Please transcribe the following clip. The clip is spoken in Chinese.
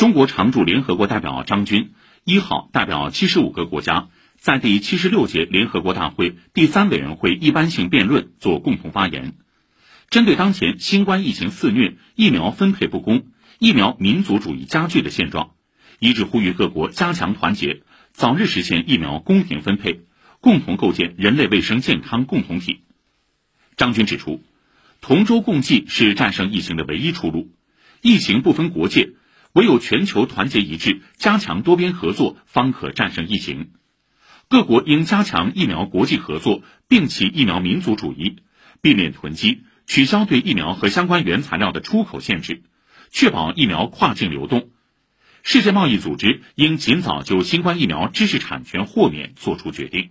中国常驻联合国代表张军一号代表七十五个国家，在第七十六届联合国大会第三委员会一般性辩论作共同发言，针对当前新冠疫情肆虐、疫苗分配不公、疫苗民族主义加剧的现状，一致呼吁各国加强团结，早日实现疫苗公平分配，共同构建人类卫生健康共同体。张军指出，同舟共济是战胜疫情的唯一出路，疫情不分国界。唯有全球团结一致，加强多边合作，方可战胜疫情。各国应加强疫苗国际合作，摒弃疫苗民族主义，避免囤积，取消对疫苗和相关原材料的出口限制，确保疫苗跨境流动。世界贸易组织应尽早就新冠疫苗知识产权豁免作出决定。